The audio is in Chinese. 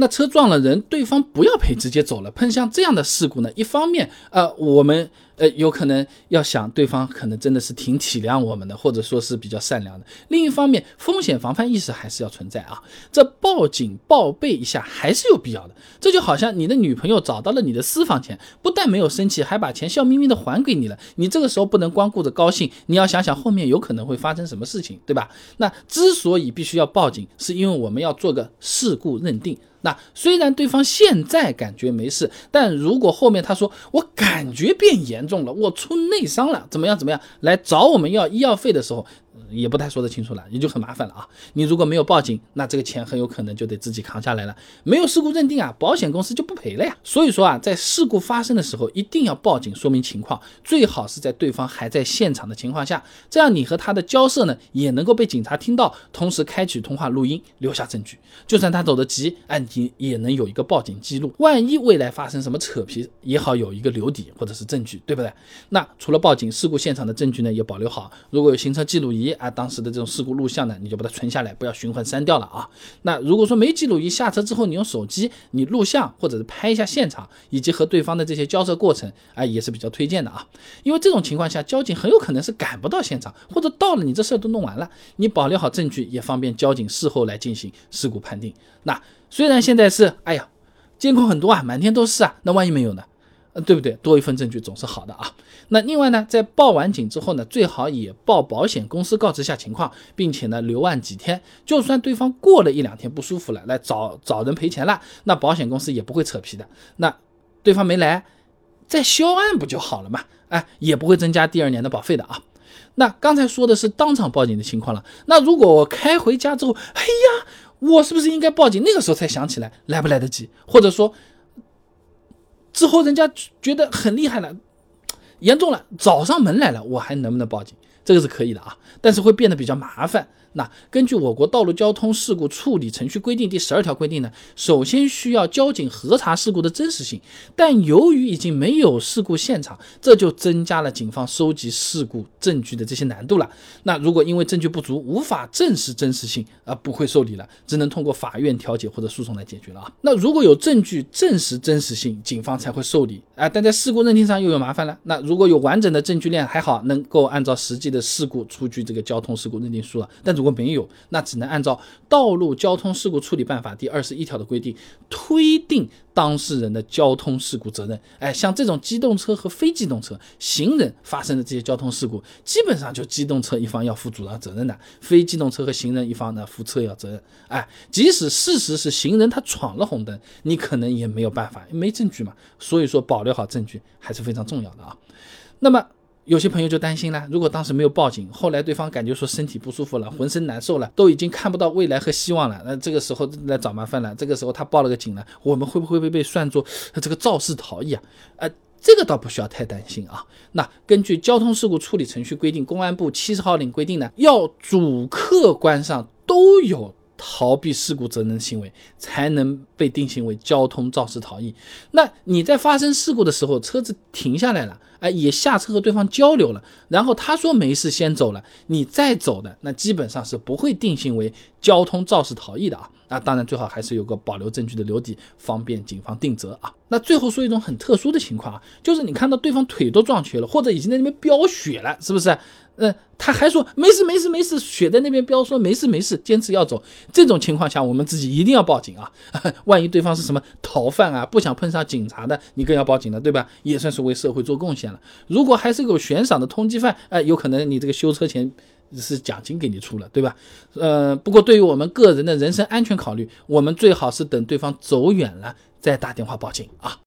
那车撞了人，对方不要赔，直接走了。碰像这样的事故呢，一方面，呃，我们呃有可能要想对方可能真的是挺体谅我们的，或者说是比较善良的。另一方面，风险防范意识还是要存在啊。这报警报备一下还是有必要的。这就好像你的女朋友找到了你的私房钱，不但没有生气，还把钱笑眯眯的还给你了。你这个时候不能光顾着高兴，你要想想后面有可能会发生什么事情，对吧？那之所以必须要报警，是因为我们要做个事故认定。那虽然对方现在感觉没事，但如果后面他说我感觉变严重了，我出内伤了，怎么样怎么样，来找我们要医药费的时候。也不太说得清楚了，也就很麻烦了啊！你如果没有报警，那这个钱很有可能就得自己扛下来了。没有事故认定啊，保险公司就不赔了呀。所以说啊，在事故发生的时候，一定要报警说明情况，最好是在对方还在现场的情况下，这样你和他的交涉呢也能够被警察听到，同时开启通话录音，留下证据。就算他走得急，案件也能有一个报警记录。万一未来发生什么扯皮，也好有一个留底或者是证据，对不对？那除了报警，事故现场的证据呢也保留好。如果有行车记录仪。啊，当时的这种事故录像呢，你就把它存下来，不要循环删掉了啊。那如果说没记录仪，下车之后你用手机你录像，或者是拍一下现场，以及和对方的这些交涉过程，啊，也是比较推荐的啊。因为这种情况下，交警很有可能是赶不到现场，或者到了你这事儿都弄完了，你保留好证据，也方便交警事后来进行事故判定。那虽然现在是，哎呀，监控很多啊，满天都是啊，那万一没有呢？呃，对不对？多一份证据总是好的啊。那另外呢，在报完警之后呢，最好也报保险公司告知下情况，并且呢留案几天。就算对方过了一两天不舒服了，来找找人赔钱了，那保险公司也不会扯皮的。那对方没来，再销案不就好了嘛？哎，也不会增加第二年的保费的啊。那刚才说的是当场报警的情况了。那如果我开回家之后，哎呀，我是不是应该报警？那个时候才想起来，来不来得及？或者说？之后人家觉得很厉害了，严重了，找上门来了，我还能不能报警？这个是可以的啊，但是会变得比较麻烦。那根据我国道路交通事故处理程序规定第十二条规定呢，首先需要交警核查事故的真实性，但由于已经没有事故现场，这就增加了警方收集事故证据的这些难度了。那如果因为证据不足无法证实真实性啊，不会受理了，只能通过法院调解或者诉讼来解决了啊。那如果有证据证实真实性，警方才会受理啊。但在事故认定上又有麻烦了。那如果有完整的证据链还好，能够按照实际的事故出具这个交通事故认定书了，但如果没有，那只能按照《道路交通事故处理办法》第二十一条的规定，推定当事人的交通事故责任。哎，像这种机动车和非机动车、行人发生的这些交通事故，基本上就机动车一方要负主要责任的，非机动车和行人一方呢负次要责任。哎，即使事实是行人他闯了红灯，你可能也没有办法，没证据嘛。所以说，保留好证据还是非常重要的啊。那么。有些朋友就担心了，如果当时没有报警，后来对方感觉说身体不舒服了，浑身难受了，都已经看不到未来和希望了，那这个时候来找麻烦了。这个时候他报了个警了，我们会不会被被算作这个肇事逃逸啊？呃，这个倒不需要太担心啊。那根据交通事故处理程序规定，公安部七十号令规定呢，要主客观上都有。逃避事故责任行为才能被定性为交通肇事逃逸。那你在发生事故的时候，车子停下来了，哎，也下车和对方交流了，然后他说没事先走了，你再走的，那基本上是不会定性为交通肇事逃逸的啊。那当然最好还是有个保留证据的留底，方便警方定责啊。那最后说一种很特殊的情况啊，就是你看到对方腿都撞瘸了，或者已经在那边飙血了，是不是？嗯，他还说没事没事没事，血在那边飙，说没事没事，坚持要走。这种情况下，我们自己一定要报警啊！万一对方是什么逃犯啊，不想碰上警察的，你更要报警了，对吧？也算是为社会做贡献了。如果还是有悬赏的通缉犯，哎，有可能你这个修车钱是奖金给你出了，对吧？呃，不过对于我们个人的人身安全考虑，我们最好是等对方走远了再打电话报警啊。